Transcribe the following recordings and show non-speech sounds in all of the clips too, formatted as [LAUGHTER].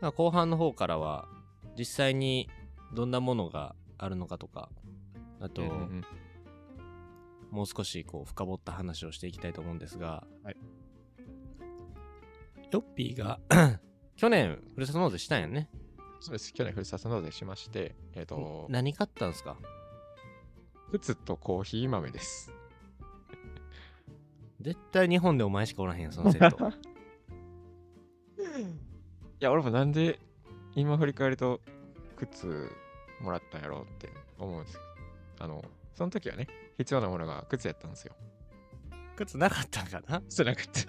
まあ後半の方からは実際にどんなものがあるのかとかあと、うんうんうん。もう少しこう深掘った話をしていきたいと思うんですが、はい。ヨッピーが [CLEARS THROAT] 去年ふるさと納税したんやんね。そうです。去年ふるさと納税しまして、えっ、と、何買ったんすか？靴とコーヒー豆です。絶対日本でお前しかおらへんそのセット。い [LAUGHS] や、俺もなんで今振り返ると靴もらったんやろうって思うんですけど、あの、その時はね、必要なものが靴やったんですよ。靴なかったんかな？靴なくて。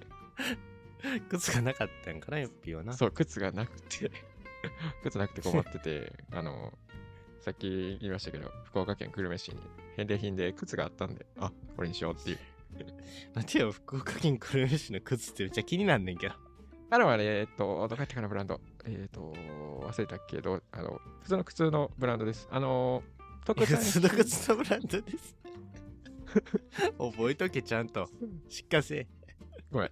[LAUGHS] 靴がなかったんかなヨッピーはなそう、靴がなくて、[LAUGHS] 靴なくて困ってて、[LAUGHS] あの、さっき言いましたけど、福岡県久留米市に返礼品で靴があったんで、あ、これにしようっていう。待てよ福岡県久留米市の靴ってめっちゃ気になんねんけどあれはね、えっと、どこやったかなブランド。えっと、忘れたけど、あの、普通の普通のブランドです。あの、特普産通の靴のブランドです。[LAUGHS] 覚えとけちゃんと。しっかせ。ごめん。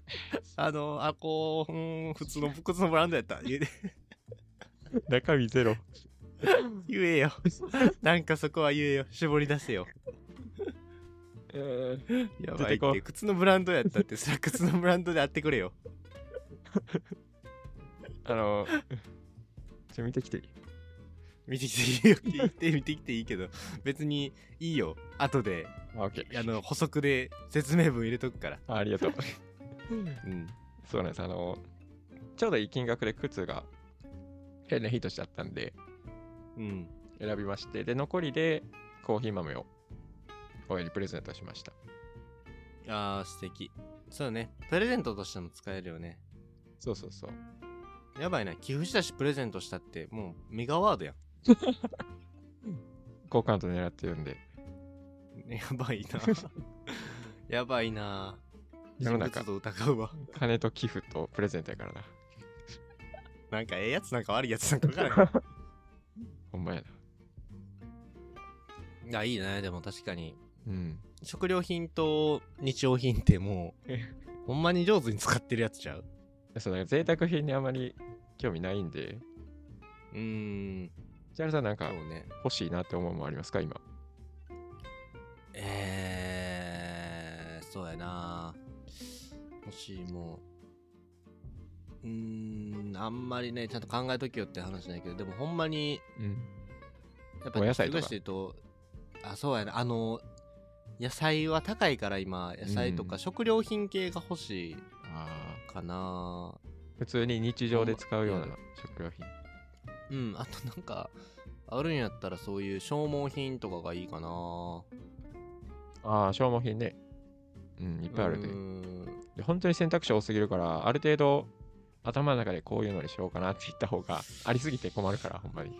あのあこううん普通の靴のブランドやった。言え中身ゼロ。言えよ。なんかそこは言えよ。絞り出せよ。えーやばいっ出て靴のブランドやったってそれは靴のブランドであってくれよあの、ちょ、見てきていい？見てきていいよ。聞いて見てきていいけど。別にいいよ。後であ、オッケー。あの補足で説明文入れとくから。あありがとう。うん。そうなんです。あの、ちょうどいい金額で靴が返礼品としてあったんで、うん。選びまして、で、残りでコーヒー豆を親にプレゼントしました。あー素敵。そうだね。プレゼントとしても使えるよねそうそうそう。やばいな。寄付したしプレゼントしたってもうメガワードやん。[LAUGHS] 好感度狙ってるんで、やばいな。[LAUGHS] やばいな。世の中。と疑うわ。金と寄付とプレゼントやからな。なんかええやつなんか悪いやつなんか分からん。[LAUGHS] ほんまやな。いやいいね。でも確かに。うん。食料品と日用品ってもうえほんまに上手に使ってるやつちゃう？そうだ贅沢品にあまり興味ないんで、うーん。千原さんなんかね。欲しいなって思うもんありますか？今。えー、そうやな。もしもううーんあんまりねちゃんと考えときよって話ないけどでもほんまにうん。やっぱお野菜とか？とあそうやな。あの野菜は高いから今野菜とかうん。食料品系が欲しい。ああ。かな普通に日常で使うような食料品。うんあとなんかあるんやったらそういう消耗品とかがいいかなああ、消耗品ね。うん、いっぱいあるで。で本当に選択肢多すぎるから、ある程度頭の中でこういうのにしようかなって言った方がありすぎて困るから、ほんまに。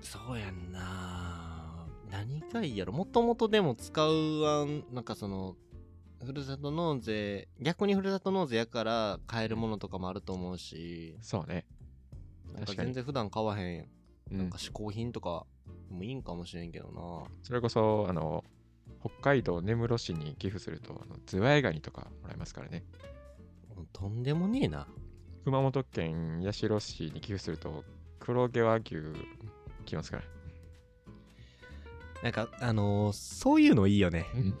そうやんな何がいいやろ？もともとでも使うなんかそのふるさと納税逆にふるさと納税やから買えるものとかもあると思うしそうね。なんか全然普段買わへんうんなんか。嗜好品とかもいいんかもしれんけどなそれこそ、あの、北海道根室市に寄付すると、あのズワイガニとかもらえますからね。とんでもねえな熊本県八代市に寄付すると、黒毛和牛来ますから。なんかあのーそういうのいいよねうん。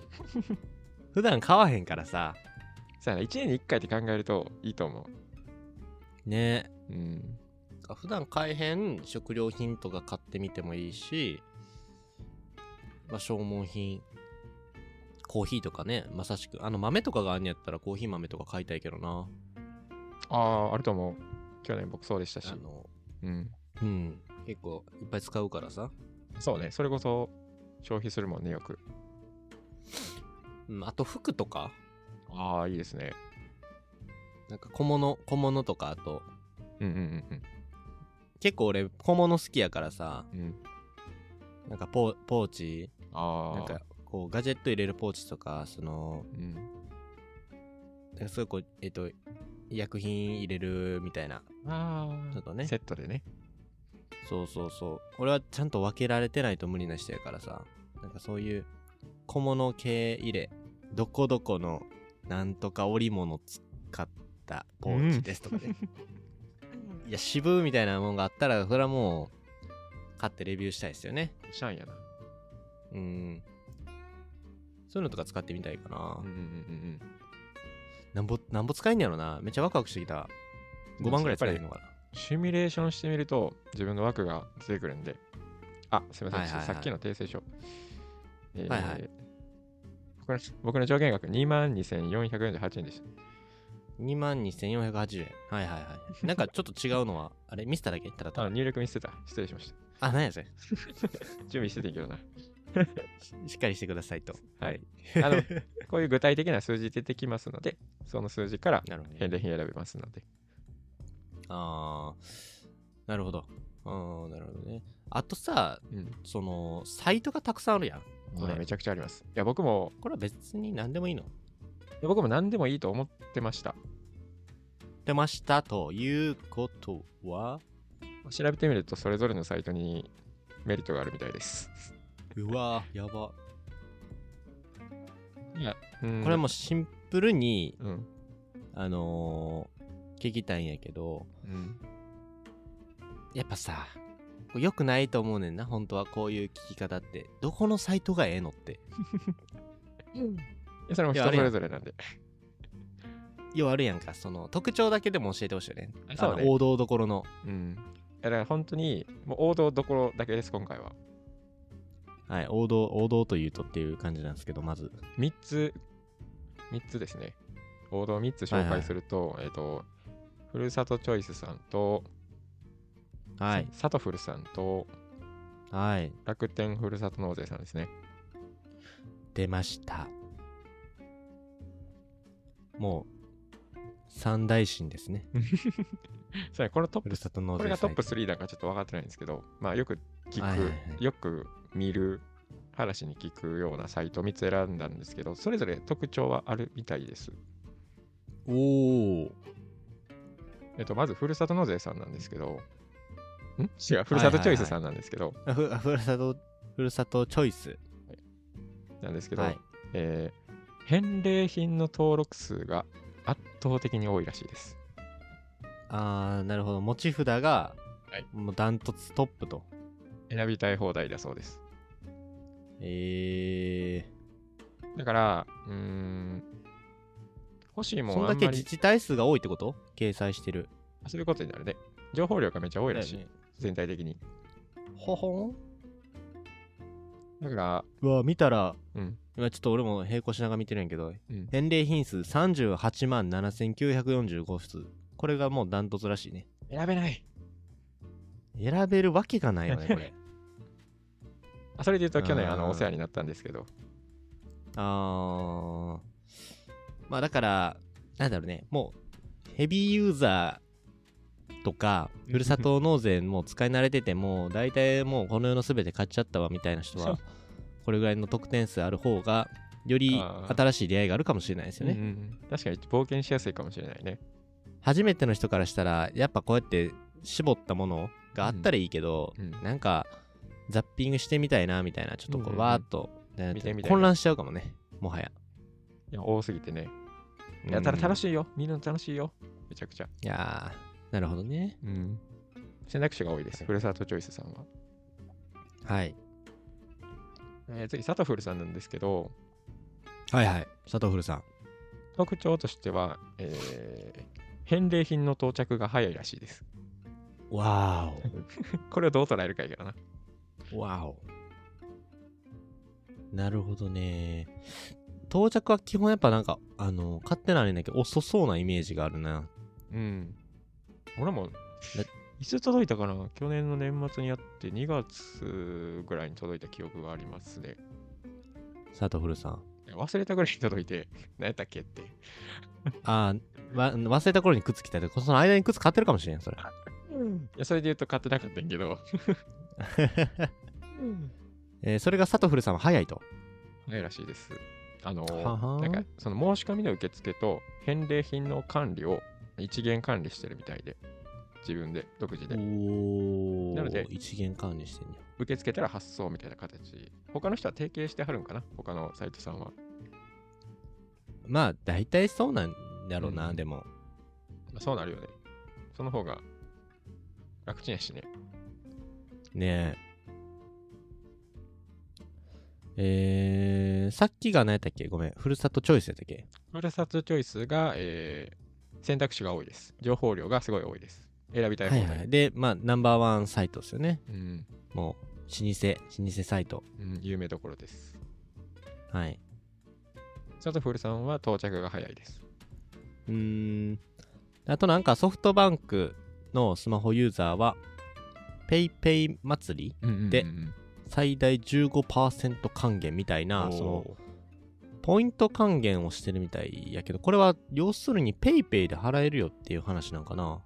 普段買わへんからささあ、1年に1回って考えるといいと思ねう。うん。普段買えへん食料品とか買ってみてもいいし、まあ、消耗品コーヒーとかねまさしくあの豆とかがあんやったらコーヒー豆とか買いたいけどなああ、あると思う。去年僕そうでしたしあ。のうん。うん結構いっぱい使うからさ、そうね。それこそ消費するもんね、よく。うん、あと服とかああ、いいですね。なんか小物小物とかあとうんうんうん結構俺小物好きやからさうん。うん、なんかポポーチああ。なんかこうガジェット入れるポーチとかそのうん。なんかすごいこうえっ、と医薬品入れるみたいなあちょっとねセットでね。そうそうそう俺はちゃんと分けられてないと無理な人やからさなんかそういう小物系入れどこどこのなんとか織物使ったポーチですとかね、いや、渋みたいなもんがあったら、それはもう、買ってレビューしたいですよね。シャンやな。うん。そういうのとか使ってみたいかな。うんうんうんなんぼ、なんぼ使えんねやろな。めっちゃワクワクしてきた。うん。5万ぐらい使えるのかな。シミュレーションしてみると自分の枠が出てくるんで。あ、すみません。はいはいはいさっきの訂正書。えーはいはい僕の僕の上限額22,448円でした。22,480円。はいはいはい。なんかちょっと違うのは、[LAUGHS] あれミスっただけただたあ、だ。入力ミスってた。失礼しました。あ、なんやそれ。[LAUGHS] 準備しててんけどな。[LAUGHS] しっかりしてくださいと。はい。あの、こういう具体的な数字出てきますので、その数字から。返礼品選べますので。あー、なるほど。あー、なるほどね。あとさ、うん。その、サイトがたくさんあるやん。これこれめちゃくちゃあります。いや、僕も、これは別に何でもいいのいや僕も何でもいいと思ってました。出ましたということは？調べてみると、それぞれのサイトにメリットがあるみたいです。うわやば。いや、うん、これはもうシンプルに、うん。あのー聞きたいんやけど、うん。やっぱさ、良くないと思うねんな、本当はこういう聞き方って。どこのサイトがええのって。[LAUGHS] いやそれも人それぞれなんで。要はあるやんか、その特徴だけでも教えてほしいよね。あそうねあの王道どころの。うん。だから本当に、もう王道どころだけです、今回は。はい、王道、王道というとっていう感じなんですけど、まず。3つ、3つですね。王道3つ紹介すると、えっ、と、ふるさとチョイスさんと、はい、さとふるさんと、はい、楽天ふるさと納税さんですね。出ました。もう、三大神ですね。[LAUGHS] そうねこのトップふる、さと納税これがトップサイ3だからちょっと分かってないんですけど、まあよく聞く、はいはいはいよく見る、話に聞くようなサイト3つ選んだんですけど、それぞれ特徴はあるみたいです。ト。おー。えっと、まず、ふるさと納税さんなんですけど、ん違う、ふるさとチョイスさんなんですけど、あふふるさと、ふるさとチョイス。なんですけど、はい。えー返礼品の登録数が圧倒的に多いらしいです。あー、なるほど。持ち札が、はいもうダントツトップと。選びたい放題だそうです。えだから、うーん、欲しいー、もそんだけ自治体数が多いってこと？掲載してる。そういうことになるね。情報量がめっちゃ多いらしい、ね全体的に。ほほん？だから、うわ、見たら、うん、今ちょっと俺も並行しながら見てるんやけど、うん。返礼品数38万7945数。これがもうダントツらしいね。選べない。選べるわけがないよね、[LAUGHS] これ。あそれで言うと、去年、あの、お世話になったんですけど、あー。まあだから、なんだろうね、もう、ヘビーユーザーとか、ふるさと納税もう使い慣れてても、大体もうこの世の全て買っちゃったわみたいな人は、これぐらいの得点数ある方が、より新しい出会いがあるかもしれないですよね。うんうん確かに冒険しやすいかもしれないね。初めての人からしたら、やっぱこうやって絞ったものがあったらいいけど、うんなんか、ザッピングしてみたいなみたいな、ちょっとこう、うんうんうんわーっと、混乱しちゃうかもね、もはや。いや、多すぎてね。いや、ただ楽しいよ。見るの楽しいよ。めちゃくちゃ。いやー、なるほどね。うん。選択肢が多いです。ふるさとチョイスさんは。はい。えー次、サトフルさんなんですけど、はいはい。佐藤古さん。特徴としては、えー返礼品の到着が早いらしいです。わ [LAUGHS] これをどう捉えるかやけどな。お。わお。なるほどね。到着は基本やっぱなんか、あの、勝手なあれだけど、遅そうなイメージがあるな。うん。俺もだ、いつ届いたかな？去年の年末にやって2月ぐらいに届いた記憶がありますね。佐藤古さん。忘れたぐらいに届いて、何やったっけって。あー、わ忘れた頃に靴着たで、その間に靴買ってるかもしれん、それ。いや、それで言うと買ってなかったんやけど、[LAUGHS] えーそれが佐藤古さんは早いと。早いらしいです。あのははなんか、その申し込みの受付と返礼品の管理を一元管理してるみたいで、自分で、独自で。おなので一元管理してんねや。受け付けたら発送みたいな形。他の人は提携してはるんかな？他のサイトさんは。まあ、大体そうなんだろうな、うんでも。まあそうなるよね。その方が楽ちんやしね。ねえ。えー、さっきが何やったっけ？ごめん。ふるさとチョイスやったっけ？ふるさとチョイスが、えー、選択肢が多いです。情報量がすごい多いです。選びたい放題。はいはい。で、まあ、ナンバーワンサイトですよね。うん、もう、老舗、老舗サイト。うん、有名どころです。はい。サトフルさんは到着が早いです。うーん。あとなんかソフトバンクのスマホユーザーは、PayPay 祭りで最大15%還元みたいな、その、ポイント還元をしてるみたいやけど、これは要するに PayPay で払えるよっていう話なんかな？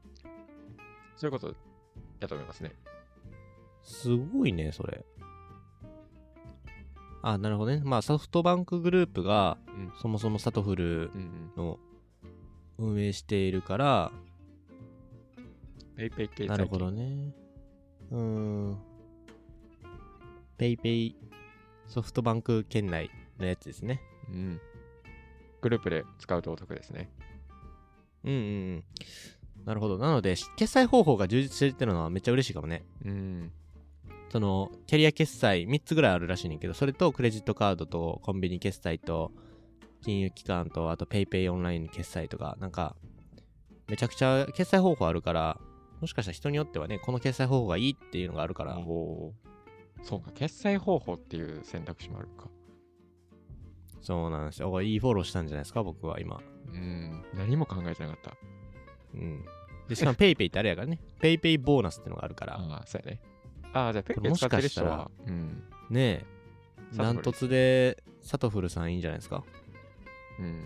そういうことやと思いますね。すごいね、それ。あ、なるほどね。まあソフトバンクグループが、うんそもそもサトフル。の運営しているから、ペイペイ系なるほどね。うーん。ペイペイソフトバンク圏内のやつですね。うん。グループで使うとお得ですね。うんうんうん。なるほど。なので、決済方法が充実してるってのはめっちゃ嬉しいかもね。うん。その、キャリア決済3つぐらいあるらしいねんけど、それとクレジットカードとコンビニ決済と金融機関とあとペイペイオンライン決済とか、なんか、めちゃくちゃ決済方法あるから、もしかしたら人によってはね、この決済方法がいいっていうのがあるから、おーそうか、決済方法っていう選択肢もあるか。そうなんですよ。おいいフォローしたんじゃないですか、僕は今。うん。何も考えてなかった。うん。で、しかもペイペイってあれやからね。[LAUGHS] ペイペイボーナスってのがあるから。ああ、そうやね。ああ、じゃあペイこれもしペイ使ってるかしたら人は、うん。ねえ。ダントツで、サトフルさんいいんじゃないですか？うん。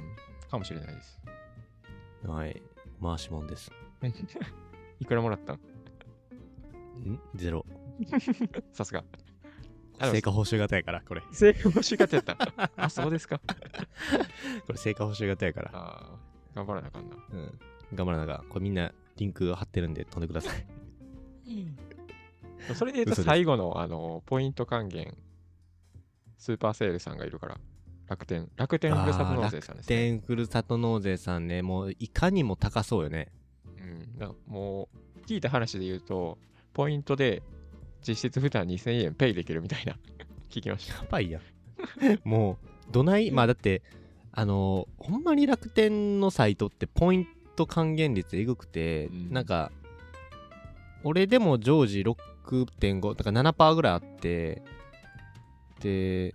かもしれないです。はい。回しもんです。[LAUGHS] いくらもらったん？ん？ゼロ。[LAUGHS] さすが。成果報酬型やから、これ。成功欲しがってやった。[LAUGHS] あ、そうですか。これ成果報酬型やから。ああ、頑張らなあかんな。うん。頑張らなが。これみんなリンク貼ってるんで飛んでください。それで言うと最後の、あの、ポイント還元、スーパーセールさんがいるから、楽天、楽天ふるさと納税さんですね。天ふるさと納税さんね、もういかにも高そうよね。うん、もう、聞いた話で言うと、ポイントで実質負担2000円ペイできるみたいな、[LAUGHS] 聞きました。やばいやん。[LAUGHS] もう、どない、まあだって、あのほんまに楽天のサイトってポイント還元率えぐくて、うん。なんか、俺でも常時6.5、だから7%ぐらいあって、で、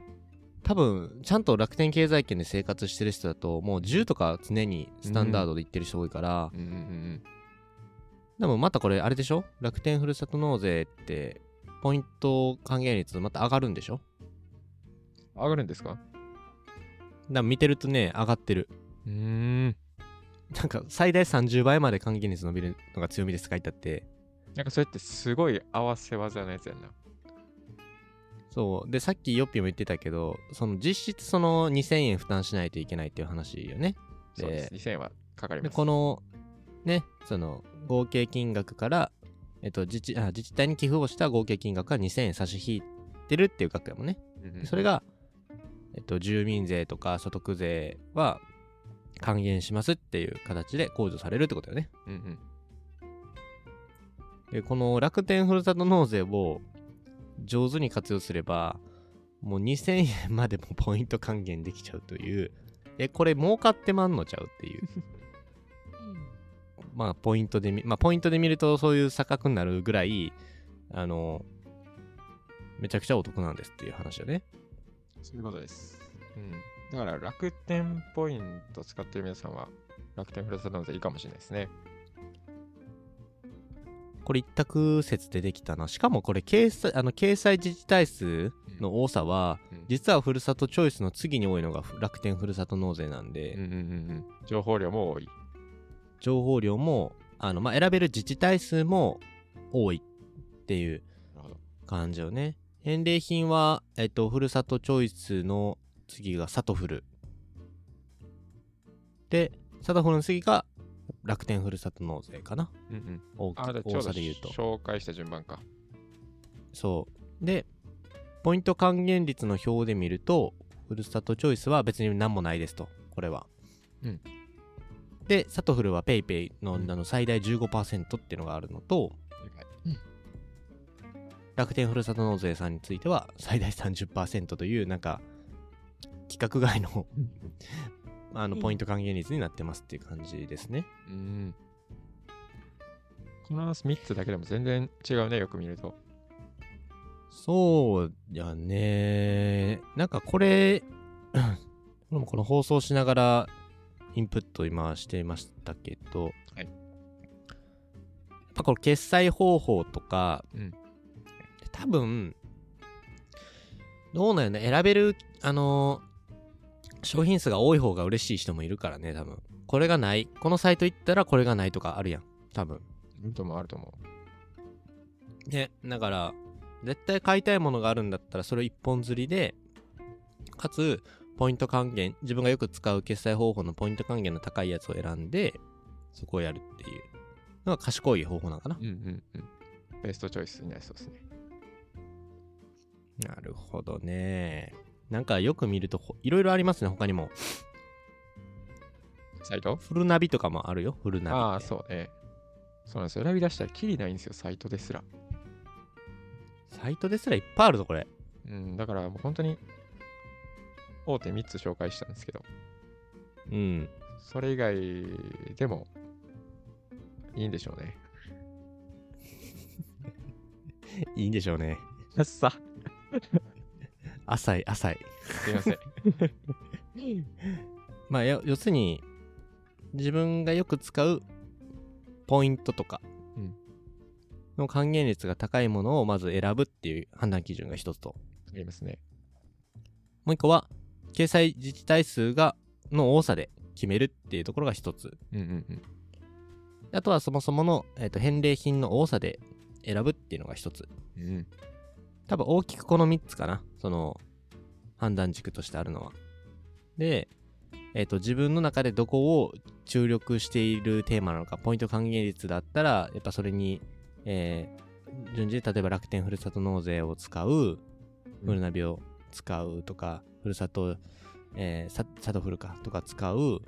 多分、ちゃんと楽天経済圏で生活してる人だと、もう10とか常にスタンダードで言ってる人多いから、うんうんうん。でもまたこれ、あれでしょ？楽天ふるさと納税って、ポイント還元率また上がるんでしょ？うん。上がるんですか？だ見てるとね、上がってる。うーん。なんか最大30倍まで還元率伸びるのが強みです書いてあって。なんかそれってすごい合わせ技のやつやんな。そう。で、さっきヨッピーも言ってたけど、その実質その2000円負担しないといけないっていう話よね。そうです。2000円はかかりで、ます。この、ね、その合計金額から、えっと、自治あ自治体に寄付をした合計金額が2000円差し引いてるっていう額やもんね。それが、えっと、住民税とか所得税は還元しますっていう形で控除されるってことよね。うんうん。で、この楽天ふるさと納税を上手に活用すれば、もう2000円までもポイント還元できちゃうという、え、これ儲かってまんのちゃうっていう。[LAUGHS] まあ、ポイントで見、まあ、ポイントで見るとそういう差額になるぐらい、あの、めちゃくちゃお得なんですっていう話よね。そういうことです。うん。だから楽天ポイント使ってる皆さんは、楽天ふるさと納税いいかもしれないですね。これ一択説でできたな。しかもこれ掲載、あの、掲載自治体数の多さは、うん実はふるさとチョイスの次に多いのが楽天ふるさと納税なんで、うんうんうんうん。情報量も多い。情報量も、あの、まあ、選べる自治体数も多いっていう。感じよね。返礼品は、えっと、ふるさとチョイスの次がサトフル。で、サトフルの次が楽天ふるさと納税かな。うんうん。大きあ、じゃあちょ多うどさで言うと。紹介した順番か。そう。で、ポイント還元率の表で見ると、ふるさとチョイスは別に何もないですと。これは。うん。で、サトフルは PayPay のあの最大15%っていうのがあるのと、うん楽天ふるさと納税さんについては最大30%というなんか規格外のあのポイント還元率になってますっていう感じですね。うん。この3つだけでも全然違うね、よく見ると。そうやね。なんかこれ、[CLEARS THROAT] この放送しながらインプット今していましたけど、はいやっぱこの決済方法とか、うん多分、どうなんよね、選べる、あの商品数が多い方が嬉しい人もいるからね、多分。これがない。このサイト行ったらこれがないとかあるやん。多分。ともあると思ね、だから、絶対買いたいものがあるんだったら、それを一本釣りで、かつ、ポイント還元、自分がよく使う決済方法のポイント還元の高いやつを選んで、そこをやるっていうのが賢い方法なのかな？う。。うんうんうん。ベストチョイスになりそうですね。なるほどね。なんかよく見ると、ほいろいろありますね、他にも。サイト？フルナビとかもあるよ、フルナビ。ああ、そうね。そうなんですよ。選び出したらきりないんですよ、サイトですら。サイトですらいっぱいあるぞ、これ。うん、だからもう本当に、大手3つ紹介したんですけど、うん。それ以外でもいいんでしょうね。いいんでしょうね。[LAUGHS] さ浅い、浅い。すいません。[LAUGHS] まあ、や要するに、自分がよく使うポイントとかうんの還元率が高いものをまず選ぶっていう判断基準が一つと。ありますね。もう一個は、掲載自治体数が、の多さで決めるっていうところが一つ。うんうんうん。あとはそもそもの、えーと返礼品の多さで選ぶっていうのが一つ。うん、多分大きくこの3つかな。その、判断軸としてあるのは。で、えっ、と、自分の中でどこを注力しているテーマなのか、ポイント還元率だったら、やっぱそれに、えー順次、例えば楽天ふるさと納税を使う、フルナビを使うとか、ふるさと、えー、さサトフルかとか使う。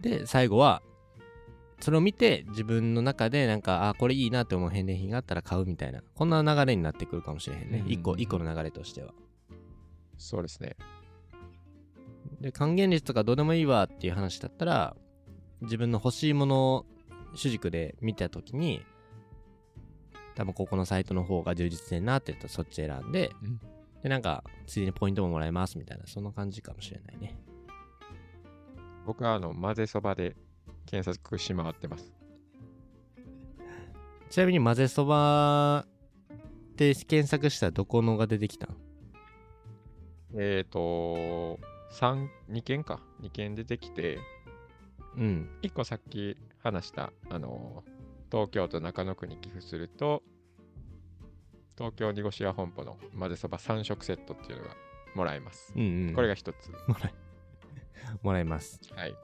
で、最後は、それを見て自分の中でなんか、あ、これいいなって思う返礼品があったら買うみたいな、こんな流れになってくるかもしれへんね。一個、一個の流れとしては。そうですね。で、還元率とかどうでもいいわっていう話だったら、自分の欲しいものを主軸で見たときに、多分ここのサイトの方が充実してんなって言ったらそっち選んで、うんで、なんか、ついでにポイントももらえますみたいな、そんな感じかもしれないね。僕はあの、混ぜそばで検索し回ってます。[LAUGHS] ちなみに混ぜそばって検索したらどこのが出てきたん？えっ、ー、と、三2件か。2件出てきて、うん。1個さっき話した、あの、東京都中野区に寄付すると、東京煮干し屋本舗の混ぜそば3食セットっていうのがもらえます。うんうん。これが1つ。もらえ、[LAUGHS] もらえます。はい。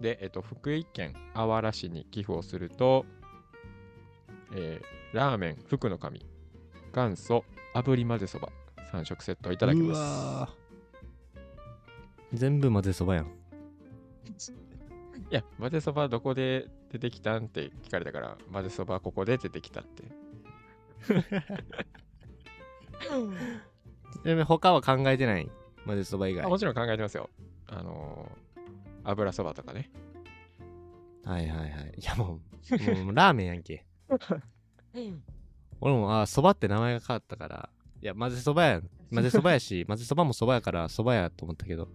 で、えっと、福井県あわら市に寄付をすると、えーラーメン福の神、元祖炙り混ぜそば3食セットをいただきます。全部混ぜそばやん。いや、混ぜそばどこで出てきたんって聞かれたから、混ぜそばここで出てきたって。ちなみに他は考えてない？混ぜそば以外。あもちろん考えてますよ。あのー、油そばとかね。はいはいはい。いやもう、もう [LAUGHS] ラーメンやんけ。[LAUGHS] 俺も、あ、そばって名前が変わったから、いや、混ぜそばやん。混ぜそばやし、[LAUGHS] 混ぜそばもそばやから、そばやと思ったけど、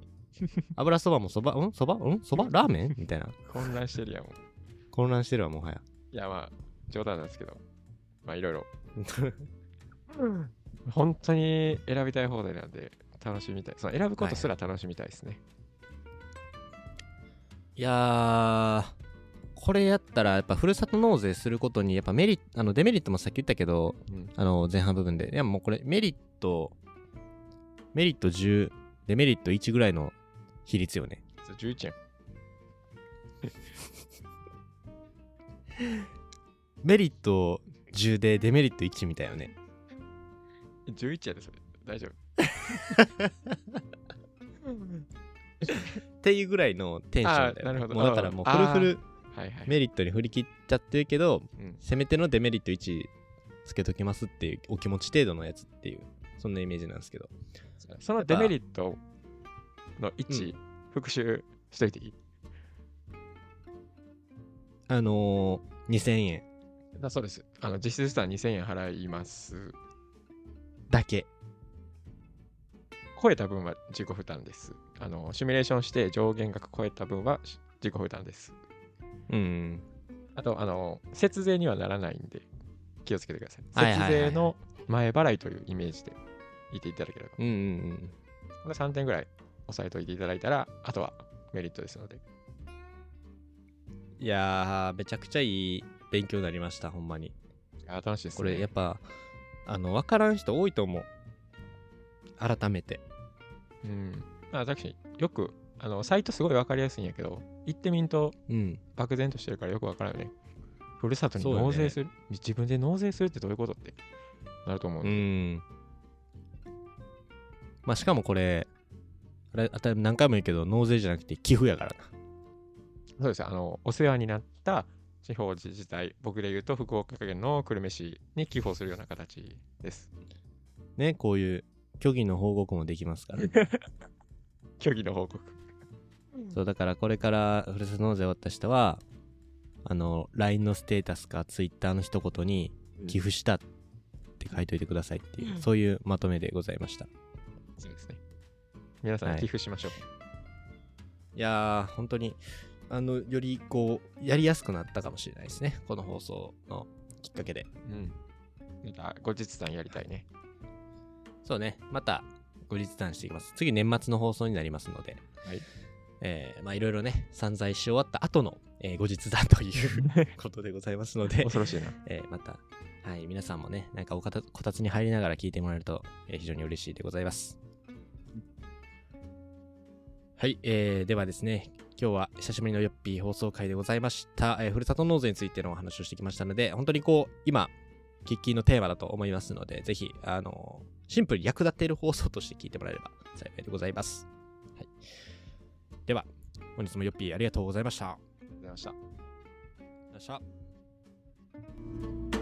油そばもそば、ん？そば？ん？そば？ラーメン？みたいな。混乱してるやん。混乱してるわ、もはや。いや、まあ、冗談なんですけど、まあ、いろいろ。本当に選びたい放題なんで、楽しみたい。その選ぶことすら楽しみたいですね。いやー、これやったら、やっぱふるさと納税することに、やっぱメリット、あの、デメリットもさっき言ったけど、うんあの、前半部分で。いや、もうこれ、メリット、メリット10、デメリット1ぐらいの比率よね。それ11円。[LAUGHS] メリット10でデメリット1みたいよね。11円です。大丈夫。[LAUGHS] っていうぐらいのテンションだよ、ね。もうだからもうフルフル。メリットに振り切っちゃってるけど、うんせめてのデメリット1つけときますっていうお気持ち程度のやつっていうそんなイメージなんですけどそのデメリットの1、復習しといていい？あのー、2000円だそうです。あの実質したら2000円払います。だけ超えた分は自己負担です。あのシミュレーションして上限額超えた分はし自己負担です。うんあと、あの節税にはならないんで気をつけてください。はいはいはいはい節税の前払いというイメージで言っていただければ。うんうんうんこれ3点ぐらい押さえといていただいたら、あとはメリットですので。いやーめちゃくちゃいい勉強になりましたほんまにあ楽しいですね。これやっぱあの分からん人多いと思う改めてうん。まあ、私、よく、あのサイトすごいわかりやすいんやけど、行ってみんとうん漠然としてるからよくわからんよね。ふるさとに納税する、自分で納税するってどういうことってなると思ううで。んまあしかもこれあれ何回も言うけど納税じゃなくて寄付やからなそうですあの、お世話になった地方自治体、僕で言うと福岡県の久留米市に寄付をするような形です。ねこういう虚偽の報告もできますから、[LAUGHS] 虚偽の報告。そうだからこれからふるさと納税終わった人はあの LINE のステータスか Twitter の一言に寄付したって書いといてくださいっていう、うんそういうまとめでございましたそうですね。皆さんはい寄付しましょう。いやー本当にあのよりこうやりやすくなったかもしれないですねこの放送のきっかけでうん。後日談やりたいね。そうねまた後日談していきます次年末の放送になりますのではいえーまあいろいろね散財し終わった後の、えー後日談ということでございますので [LAUGHS] 恐ろしいな。えーまた、はい、皆さんもね、なんかおこたつに入りながら聞いてもらえると、えー非常に嬉しいでございます。はい、えーではですね、今日は久しぶりのヨッピー放送回でございました。えーふるさと納税についてのお話をしてきましたので、本当にこう、今、喫緊のテーマだと思いますので、ぜひ、あのシンプルに役立っている放送として聞いてもらえれば [LAUGHS] 幸いでございます。はい、では、本日もヨッピーありがとうございました。ありがとうありがとうございました。ございました。